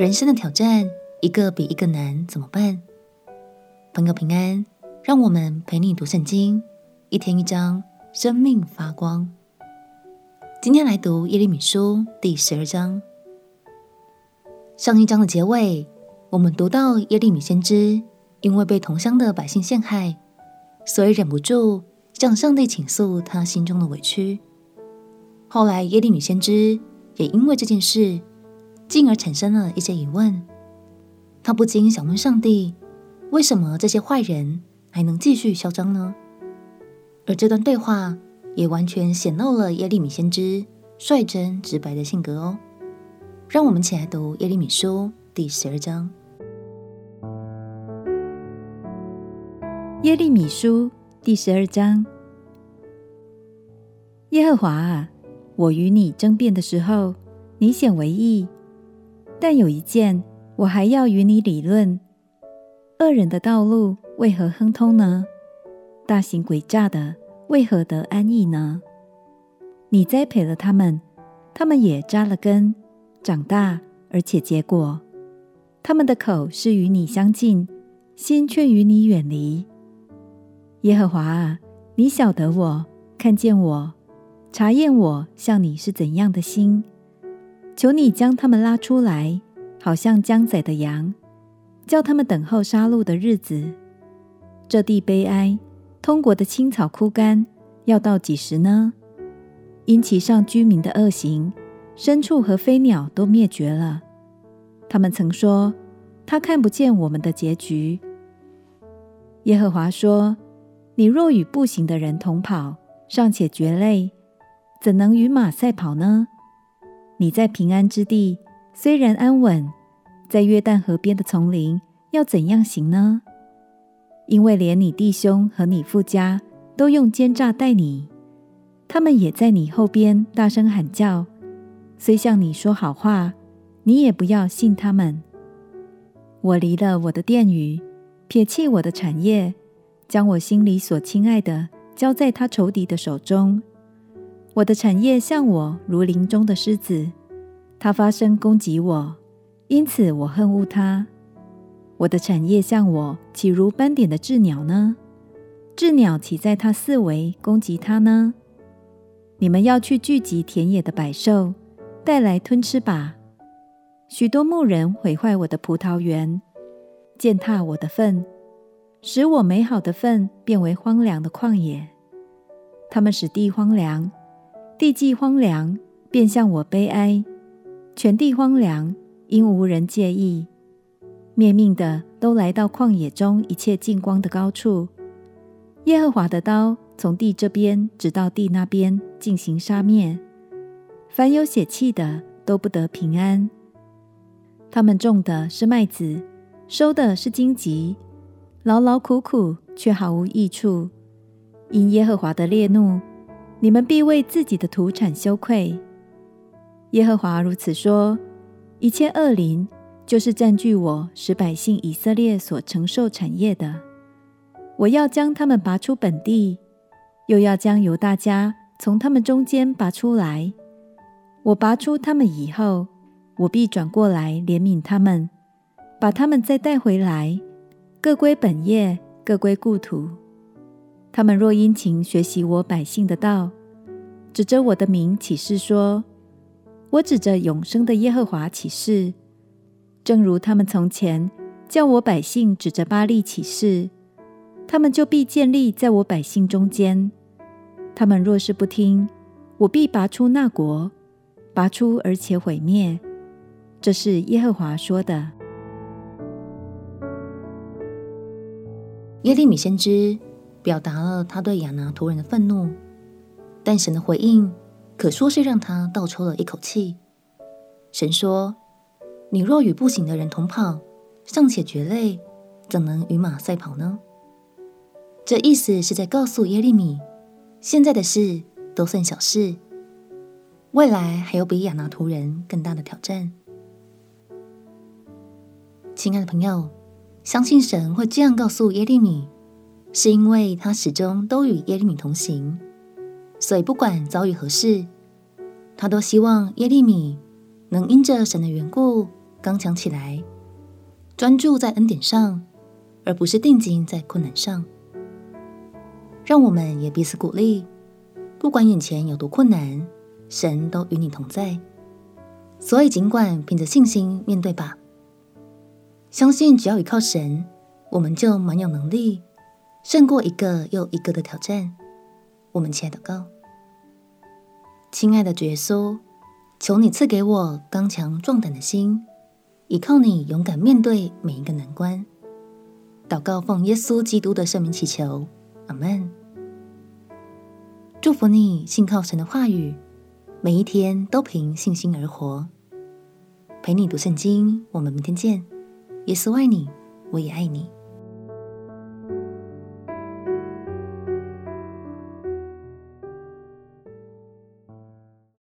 人生的挑战一个比一个难，怎么办？朋友平安，让我们陪你读圣经，一天一章，生命发光。今天来读耶利米书第十二章。上一章的结尾，我们读到耶利米先知因为被同乡的百姓陷害，所以忍不住向上帝倾诉他心中的委屈。后来耶利米先知也因为这件事，进而产生了一些疑问，他不禁想问上帝：为什么这些坏人还能继续嚣张呢？而这段对话也完全显露了耶利米先知率真直白的性格哦。让我们一起来读耶利米书第十二章。耶利米书第十二章：耶和华啊，我与你争辩的时候，你显为义。但有一件，我还要与你理论：恶人的道路为何亨通呢？大型诡诈的为何得安逸呢？你栽培了他们，他们也扎了根，长大而且结果。他们的口是与你相近，心却与你远离。耶和华啊，你晓得我，看见我，查验我，向你是怎样的心。求你将他们拉出来，好像将宰的羊，叫他们等候杀戮的日子。这地悲哀，通国的青草枯干，要到几时呢？因其上居民的恶行，牲畜和飞鸟都灭绝了。他们曾说：“他看不见我们的结局。”耶和华说：“你若与步行的人同跑，尚且觉累，怎能与马赛跑呢？”你在平安之地虽然安稳，在约旦河边的丛林要怎样行呢？因为连你弟兄和你父家都用奸诈待你，他们也在你后边大声喊叫，虽向你说好话，你也不要信他们。我离了我的殿宇，撇弃我的产业，将我心里所亲爱的交在他仇敌的手中。我的产业像我如林中的狮子，它发声攻击我，因此我恨恶它。我的产业像我岂如斑点的雉鸟呢？雉鸟岂在它四围攻击它呢？你们要去聚集田野的百兽，带来吞吃吧。许多牧人毁坏我的葡萄园，践踏我的份，使我美好的份变为荒凉的旷野。他们使地荒凉。地既荒凉，便向我悲哀；全地荒凉，因无人介意。灭命的都来到旷野中一切净光的高处。耶和华的刀从地这边直到地那边进行杀灭。凡有血气的都不得平安。他们种的是麦子，收的是荆棘，劳劳苦苦却毫无益处，因耶和华的烈怒。你们必为自己的土产羞愧。耶和华如此说：一切恶灵就是占据我使百姓以色列所承受产业的。我要将他们拔出本地，又要将犹大家从他们中间拔出来。我拔出他们以后，我必转过来怜悯他们，把他们再带回来，各归本业，各归故土。他们若殷勤学习我百姓的道，指着我的名起誓说：“我指着永生的耶和华起誓，正如他们从前叫我百姓指着巴力起誓，他们就必建立在我百姓中间。他们若是不听，我必拔出那国，拔出而且毁灭。”这是耶和华说的。耶利米先知。表达了他对亚拿突人的愤怒，但神的回应可说是让他倒抽了一口气。神说：“你若与不行的人同跑，尚且觉累，怎能与马赛跑呢？”这意思是在告诉耶利米，现在的事都算小事，未来还有比亚拿突人更大的挑战。亲爱的朋友，相信神会这样告诉耶利米。是因为他始终都与耶利米同行，所以不管遭遇何事，他都希望耶利米能因着神的缘故刚强起来，专注在恩典上，而不是定睛在困难上。让我们也彼此鼓励，不管眼前有多困难，神都与你同在。所以，尽管凭着信心面对吧。相信只要依靠神，我们就蛮有能力，胜过一个又一个的挑战。我们起来祷告，亲爱的主耶稣，求你赐给我刚强壮胆的心，依靠你勇敢面对每一个难关。祷告奉耶稣基督的圣名祈求，阿门。祝福你信靠神的话语。每一天都凭信心而活。陪你读圣经，我们明天见。耶稣爱你，我也爱你。